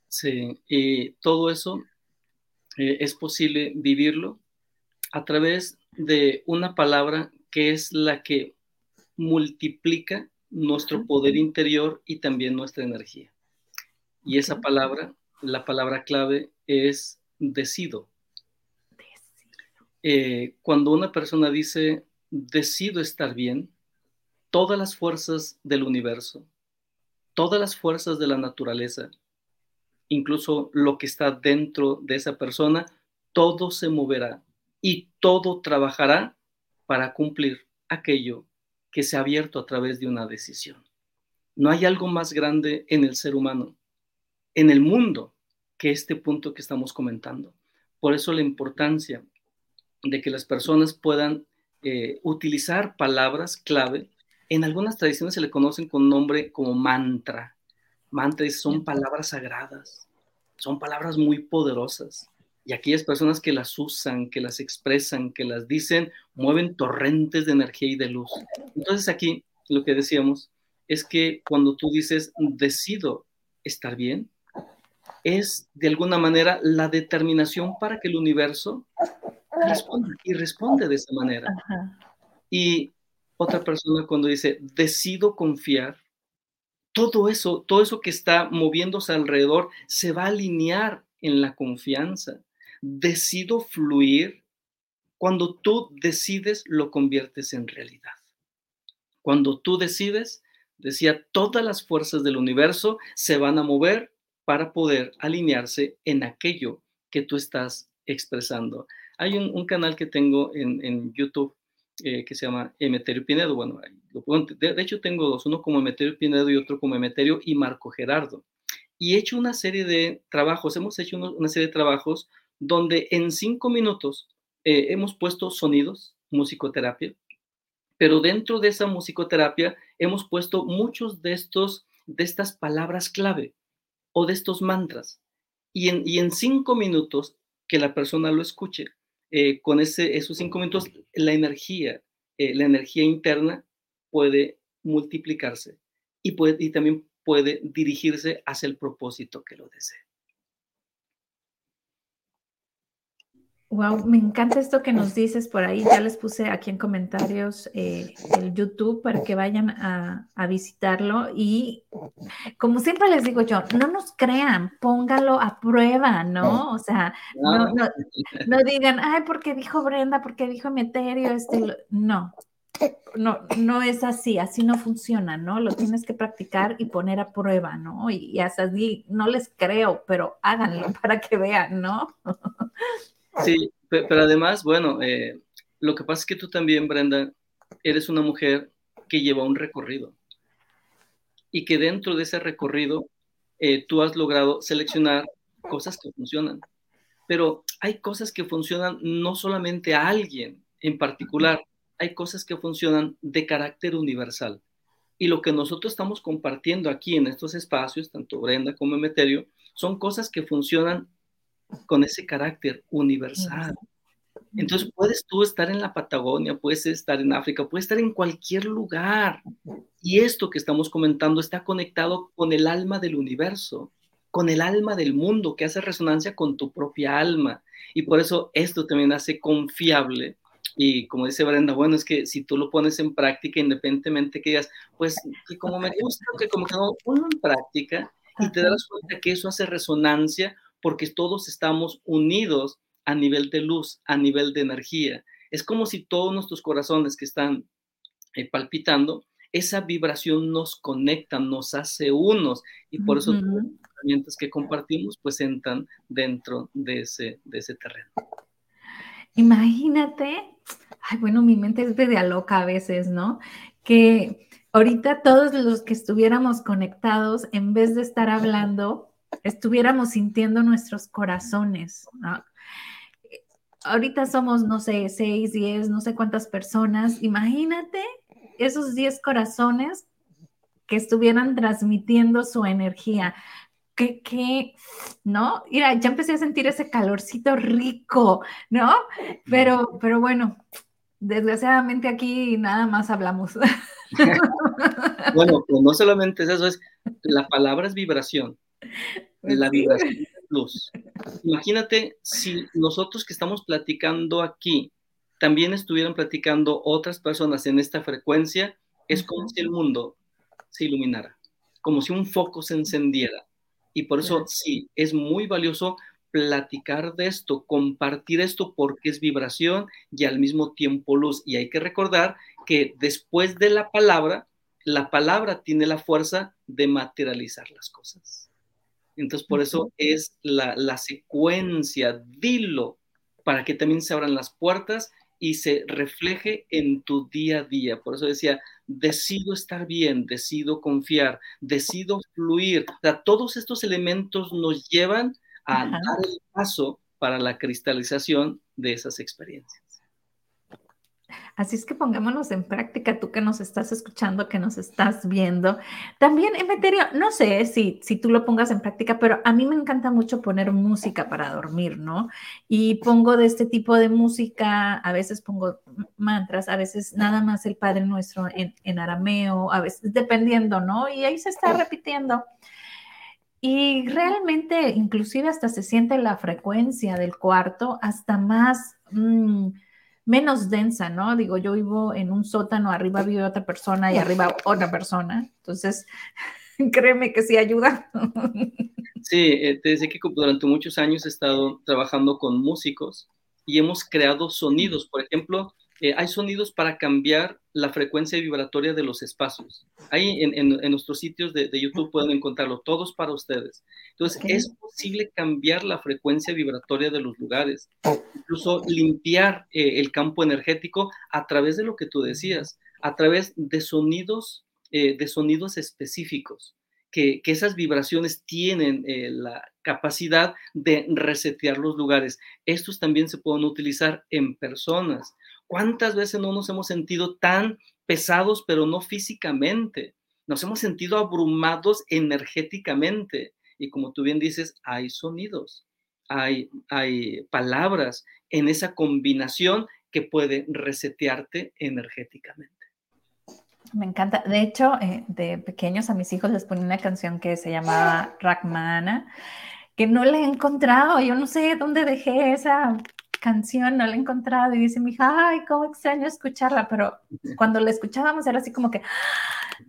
Sí, y todo eso eh, es posible vivirlo a través de una palabra que es la que multiplica nuestro poder interior y también nuestra energía. Y esa palabra, la palabra clave es decido. Eh, cuando una persona dice decido estar bien, todas las fuerzas del universo, todas las fuerzas de la naturaleza, incluso lo que está dentro de esa persona, todo se moverá y todo trabajará para cumplir aquello que se ha abierto a través de una decisión. No hay algo más grande en el ser humano, en el mundo, que este punto que estamos comentando. Por eso la importancia de que las personas puedan eh, utilizar palabras clave en algunas tradiciones se le conocen con nombre como mantra. Mantras son palabras sagradas, son palabras muy poderosas. Y aquellas personas que las usan, que las expresan, que las dicen, mueven torrentes de energía y de luz. Entonces aquí lo que decíamos es que cuando tú dices, decido estar bien, es de alguna manera la determinación para que el universo responda y responde de esa manera. Y otra persona cuando dice, decido confiar, todo eso, todo eso que está moviéndose alrededor se va a alinear en la confianza. Decido fluir. Cuando tú decides, lo conviertes en realidad. Cuando tú decides, decía, todas las fuerzas del universo se van a mover para poder alinearse en aquello que tú estás expresando. Hay un, canal que tengo en, en YouTube eh, que se llama Emeterio Pinedo. Bueno, de, hecho tengo dos, uno como Emeterio Pinedo y otro como Emeterio y Marco Gerardo. Y he hecho una serie de trabajos, hemos hecho una serie de trabajos donde en cinco minutos eh, hemos puesto sonidos, musicoterapia, pero dentro de esa musicoterapia hemos puesto muchos de estos, de estas palabras clave o de estos mantras. Y en, y en cinco minutos que la persona lo escuche, eh, con ese, esos cinco minutos, la energía, eh, la energía interna puede multiplicarse y, y también puede dirigirse hacia el propósito que lo desee. Wow, me encanta esto que nos dices por ahí. Ya les puse aquí en comentarios eh, el YouTube para que vayan a, visitarlo. Y como siempre les digo yo, no nos crean, póngalo a prueba, ¿no? O sea, no, no, digan, ay, porque dijo Brenda, porque dijo Meterio, este, no. no, no es así, así no funciona, ¿no? Lo tienes que practicar y poner a prueba, ¿no? Y, hasta así, no les creo, pero háganlo para que vean, ¿no? Sí, pero además, bueno, eh, lo que pasa es que tú también, Brenda, eres una mujer que lleva un recorrido y que dentro de ese recorrido eh, tú has logrado seleccionar cosas que funcionan. Pero hay cosas que funcionan no solamente a alguien en particular, hay cosas que funcionan de carácter universal. Y lo que nosotros estamos compartiendo aquí en estos espacios, tanto Brenda como Emeterio, son cosas que funcionan con ese carácter universal. Entonces puedes tú estar en la Patagonia, puedes estar en África, puedes estar en cualquier lugar. Y esto que estamos comentando está conectado con el alma del universo, con el alma del mundo, que hace resonancia con tu propia alma. Y por eso esto también hace confiable. Y como dice Brenda, bueno, es que si tú lo pones en práctica, independientemente que digas, pues que como me gusta, que como que no, ponlo en práctica y te das cuenta que eso hace resonancia porque todos estamos unidos a nivel de luz, a nivel de energía. Es como si todos nuestros corazones que están eh, palpitando, esa vibración nos conecta, nos hace unos y por eso las herramientas que compartimos pues entran dentro de ese, de ese terreno. Imagínate, ay, bueno, mi mente es de loca a veces, ¿no? Que ahorita todos los que estuviéramos conectados, en vez de estar hablando, estuviéramos sintiendo nuestros corazones, ¿no? ahorita somos, no sé, seis, diez, no sé cuántas personas. Imagínate esos diez corazones que estuvieran transmitiendo su energía. Que, que, ¿no? Mira, ya empecé a sentir ese calorcito rico, ¿no? Pero, pero bueno, desgraciadamente aquí nada más hablamos. bueno, pues no solamente eso, es la palabra es vibración. La vibración luz. Imagínate si nosotros que estamos platicando aquí también estuvieran platicando otras personas en esta frecuencia, es como si el mundo se iluminara, como si un foco se encendiera. Y por eso sí, es muy valioso platicar de esto, compartir esto porque es vibración y al mismo tiempo luz. Y hay que recordar que después de la palabra, la palabra tiene la fuerza de materializar las cosas. Entonces, por eso es la, secuencia, dilo, para que también se abran las puertas y se refleje en tu día a día. Por eso decía, decido estar bien, decido confiar, decido fluir. O sea, todos estos elementos nos llevan a dar el paso para la cristalización de esas experiencias. Así es que pongámonos en práctica, tú que nos estás escuchando, que nos estás viendo. También, Emeterio, no sé si, si tú lo pongas en práctica, pero a mí me encanta mucho poner música para dormir, ¿no? Y pongo de este tipo de música, a veces pongo mantras, a veces nada más el Padre Nuestro en, en arameo, a veces dependiendo, ¿no? Y ahí se está repitiendo. Y realmente, inclusive hasta se siente la frecuencia del cuarto, hasta más... Mm, menos densa, ¿no? Digo, yo vivo en un sótano, arriba vive otra persona y arriba otra persona, entonces créeme que sí ayuda. Sí, eh, te decía que durante muchos años he estado trabajando con músicos y hemos creado sonidos, por ejemplo, eh, hay sonidos para cambiar la frecuencia vibratoria de los espacios. Ahí en, en, nuestros sitios de, de, YouTube pueden encontrarlo, todos para ustedes. Entonces, es posible cambiar la frecuencia vibratoria de los lugares, incluso limpiar eh, el campo energético a través de lo que tú decías, a través de sonidos, eh, de sonidos específicos. Que, que, esas vibraciones tienen la capacidad de resetear los lugares. Estos también se pueden utilizar en personas. ¿Cuántas veces no nos hemos sentido tan pesados, pero no físicamente? Nos hemos sentido abrumados energéticamente. Y como tú bien dices, hay sonidos, hay, hay palabras en esa combinación que puede resetearte energéticamente. Me encanta. De hecho, eh, de pequeños a mis hijos les ponía una canción que se llamaba Rachmana, que no la he encontrado. Yo no sé dónde dejé esa canción, no la he encontrado. Y dice mi hija, ay, cómo extraño escucharla, pero cuando la escuchábamos era así como que,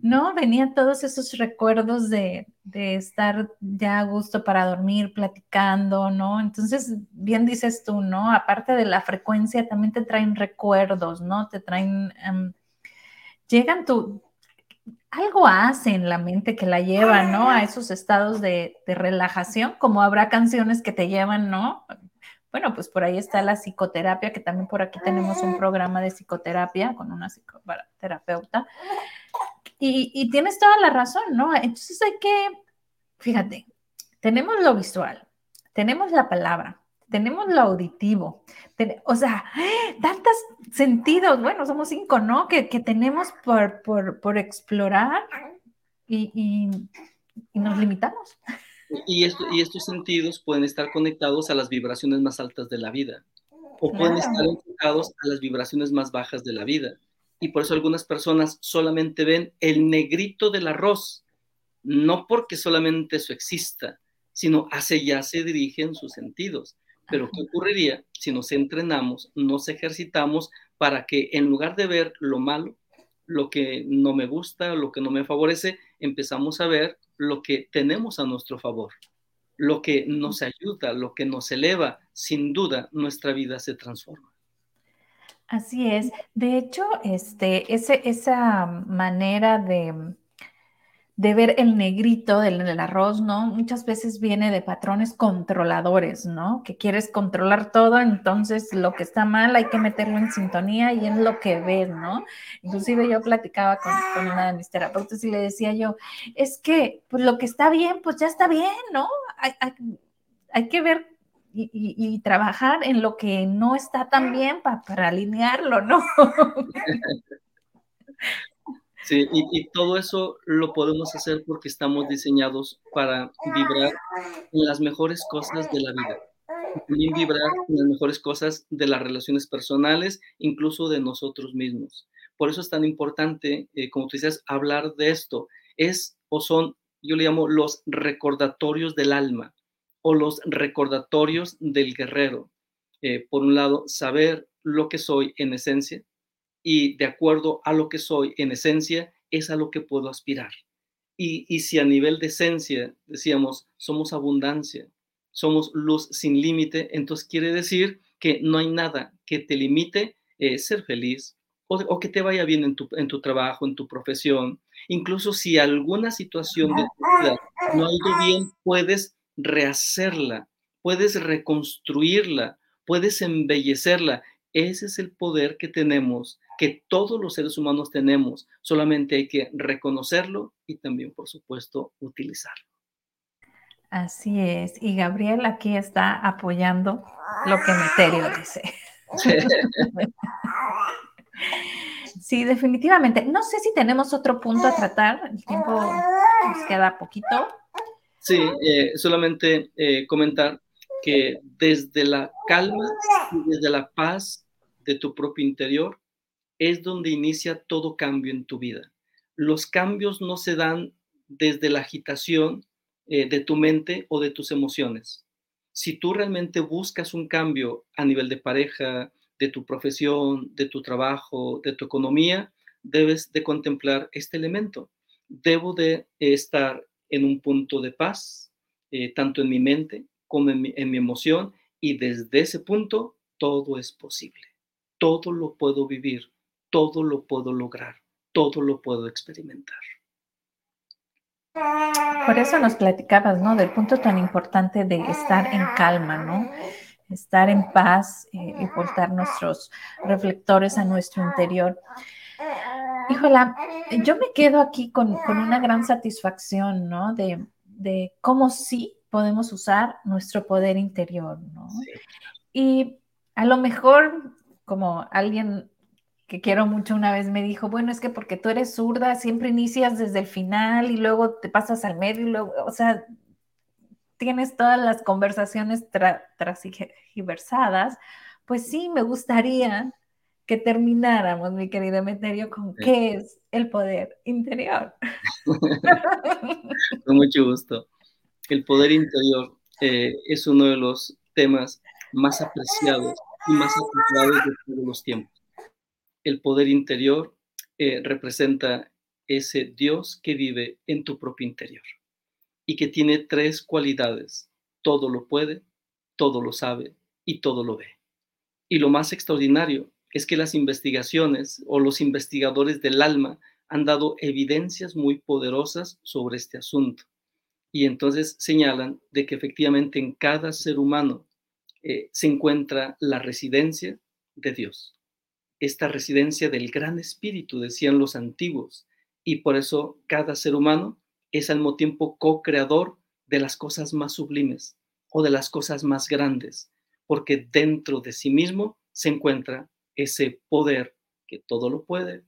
no, venían todos esos recuerdos de, de estar ya a gusto para dormir, platicando, ¿no? Entonces, bien dices tú, ¿no? Aparte de la frecuencia, también te traen recuerdos, ¿no? Te traen... Em, llegan tu, algo hace en la mente que la lleva, ¿no? A esos estados de, relajación, como habrá canciones que te llevan, ¿no? Bueno, pues por ahí está la psicoterapia, que también por aquí tenemos un programa de psicoterapia con una psicoterapeuta. Y, y tienes toda la razón, ¿no? Entonces hay que, fíjate, tenemos lo visual, tenemos la palabra, tenemos lo auditivo, o sea, tantos sentidos, bueno, somos cinco, ¿no? Que, tenemos por, por, explorar y, nos limitamos. Y, esto, y estos sentidos pueden estar conectados a las vibraciones más altas de la vida o pueden estar enfocados a las vibraciones más bajas de la vida. Y por eso algunas personas solamente ven el negrito del arroz, no porque solamente eso exista, sino hacia allá se dirigen sus sentidos. Pero ¿qué ocurriría si nos entrenamos, nos ejercitamos para que en lugar de ver lo malo, lo que no me gusta, lo que no me favorece, empezamos a ver lo que tenemos a nuestro favor, lo que nos ayuda, lo que nos eleva, sin duda nuestra vida se transforma. Así es. De hecho, este, esa manera de, de ver el negrito del, arroz, ¿no? Muchas veces viene de patrones controladores, ¿no? Que quieres controlar todo, entonces lo que está mal hay que meterlo en sintonía y es lo que ves, ¿no? Inclusive yo platicaba con, una de mis terapeutas y le decía yo, es que pues lo que está bien, pues ya está bien, ¿no? Hay, que ver y, trabajar en lo que no está tan bien para alinearlo, ¿no? Sí, y, todo eso lo podemos hacer porque estamos diseñados para vibrar en las mejores cosas de la vida. También vibrar en las mejores cosas de las relaciones personales, incluso de nosotros mismos. Por eso es tan importante, eh, como tú dices, hablar de esto. Es o son, yo le llamo los recordatorios del alma o los recordatorios del guerrero. Eh, por un lado, saber lo que soy en esencia, y de acuerdo a lo que soy en esencia, es a lo que puedo aspirar. Y, si a nivel de esencia decíamos, somos abundancia, somos luz sin límite, entonces quiere decir que no hay nada que te limite eh, ser feliz o, que te vaya bien en tu, en tu trabajo, en tu profesión. Incluso si alguna situación de tu vida no ha ido bien, puedes rehacerla, puedes reconstruirla, puedes embellecerla. Ese es el poder que tenemos que todos los seres humanos tenemos, solamente hay que reconocerlo y también, por supuesto, utilizarlo. Así es, y Gabriel aquí está apoyando lo que Meterio dice. Sí, definitivamente. No sé si tenemos otro punto a tratar, el tiempo nos queda poquito. Sí, eh, solamente eh, comentar que desde la calma y desde la paz de tu propio interior, es donde inicia todo cambio en tu vida. Los cambios no se dan desde la agitación eh, de tu mente o de tus emociones. Si tú realmente buscas un cambio a nivel de pareja, de tu profesión, de tu trabajo, de tu economía, debes de contemplar este elemento. Debo de estar en un punto de paz, eh, tanto en mi mente como en mi emoción, y desde ese punto todo es posible. Todo lo puedo vivir todo lo puedo lograr, todo lo puedo experimentar. Por eso nos platicabas, ¿no? Del punto tan importante de estar en calma, ¿no? Estar en paz eh, y portar nuestros reflectores a nuestro interior. Híjola, yo me quedo aquí con, una gran satisfacción, ¿no? De, de, cómo sí podemos usar nuestro poder interior, ¿no? Y a lo mejor, como alguien que quiero mucho una vez me dijo, bueno, es que porque tú eres zurda, siempre inicias desde el final y luego te pasas al medio y luego, o sea, tienes todas las conversaciones transversadas, pues sí, me gustaría que termináramos, mi querida Meterio, con qué es el poder interior. Con mucho gusto. El poder interior eh, es uno de los temas más apreciados y más apreciados de todos los tiempos el poder interior eh, representa ese Dios que vive en tu propio interior y que tiene tres cualidades. Todo lo puede, todo lo sabe y todo lo ve. Y lo más extraordinario es que las investigaciones o los investigadores del alma han dado evidencias muy poderosas sobre este asunto. Y entonces señalan de que efectivamente en cada ser humano eh, se encuentra la residencia de Dios. Esta residencia del gran espíritu, decían los antiguos. Y por eso cada ser humano es al mismo tiempo co-creador de las cosas más sublimes o de las cosas más grandes, porque dentro de sí mismo se encuentra ese poder que todo lo puede,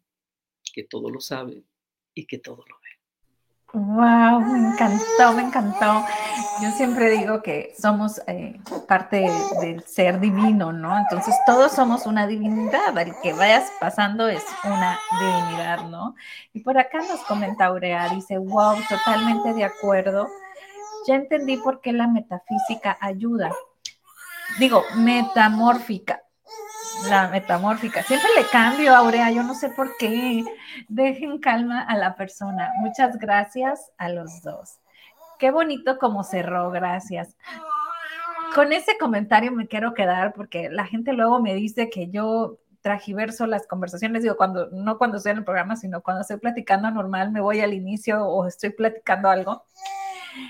que todo lo sabe y que todo lo ve. Wow, me encantó, me encantó. Yo siempre digo que somos eh, parte del ser divino, ¿no? Entonces todos somos una divinidad, el que vayas pasando es una divinidad, ¿no? Y por acá nos comenta Aurea, dice, wow, totalmente de acuerdo. Ya entendí por qué la metafísica ayuda. Digo, metamórfica la metamórfica. Siempre le cambio, Aurea, yo no sé por qué. Dejen calma a la persona. Muchas gracias a los dos. Qué bonito como cerró, gracias. Con ese comentario me quiero quedar porque la gente luego me dice que yo tragiverso las conversaciones, digo, cuando, no cuando estoy en el programa, sino cuando estoy platicando normal, me voy al inicio o estoy platicando algo.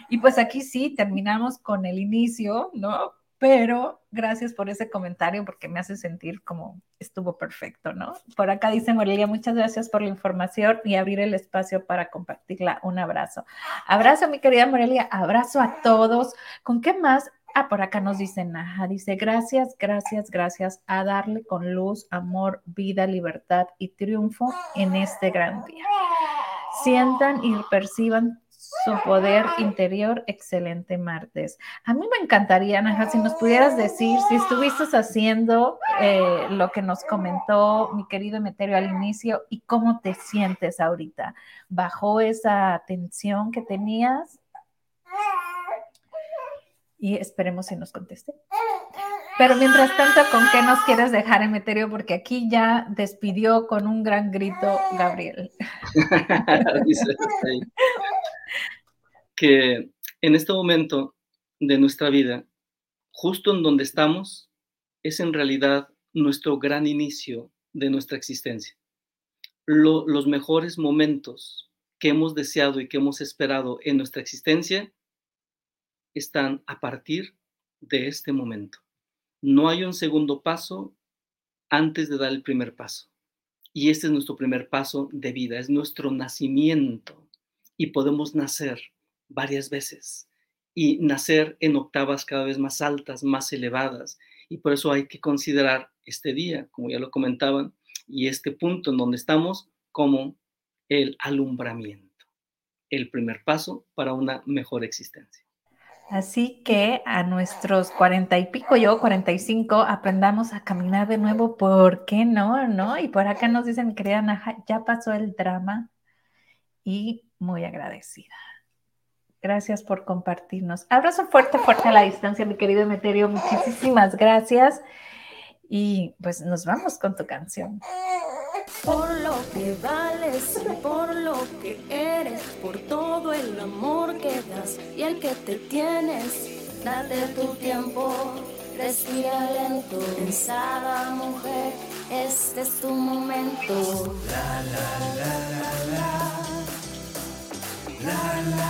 Y pues aquí sí, terminamos con el inicio, ¿no? Pero gracias por ese comentario porque me hace sentir como estuvo perfecto, ¿no? Por acá dice Morelia, muchas gracias por la información y abrir el espacio para compartirla. Un abrazo. Abrazo, mi querida Morelia, abrazo a todos. ¿Con qué más? Ah, por acá nos dice Naja, dice gracias, gracias, gracias a darle con luz, amor, vida, libertad y triunfo en este gran día. Sientan y perciban su poder interior, excelente martes. A mí me encantaría, Naja, si nos pudieras decir, si estuviste haciendo eh, lo que nos comentó mi querido Emeterio al inicio y cómo te sientes ahorita. ¿Bajó esa tensión que tenías? Y esperemos si nos conteste. Pero mientras tanto, ¿con qué nos quieres dejar, Emeterio? Porque aquí ya despidió con un gran grito Gabriel. que en este momento de nuestra vida, justo en donde estamos, es en realidad nuestro gran inicio de nuestra existencia. los mejores momentos que hemos deseado y que hemos esperado en nuestra existencia están a partir de este momento. No hay un segundo paso antes de dar el primer paso. Y este es nuestro primer paso de vida, es nuestro nacimiento. Y podemos nacer varias veces y nacer en octavas cada vez más altas, más elevadas. Y por eso hay que considerar este día, como ya lo comentaban, y este punto en donde estamos como el alumbramiento, el primer paso para una mejor existencia. Así que a nuestros cuarenta y pico, yo cuarenta y cinco, aprendamos a caminar de nuevo, ¿por qué no? ¿No? Y por acá nos dicen, querida Naja, ya pasó el drama y muy agradecida. Gracias por compartirnos. Abrazo fuerte, fuerte a la distancia, mi querido Emeterio. Muchísimas gracias. Y pues nos vamos con tu canción. Por lo que vales, por lo que eres, por todo el amor que das y el que te tienes, date tu tiempo, respira lento, pensada mujer, este es tu momento. La, la, la, la, la. La, la.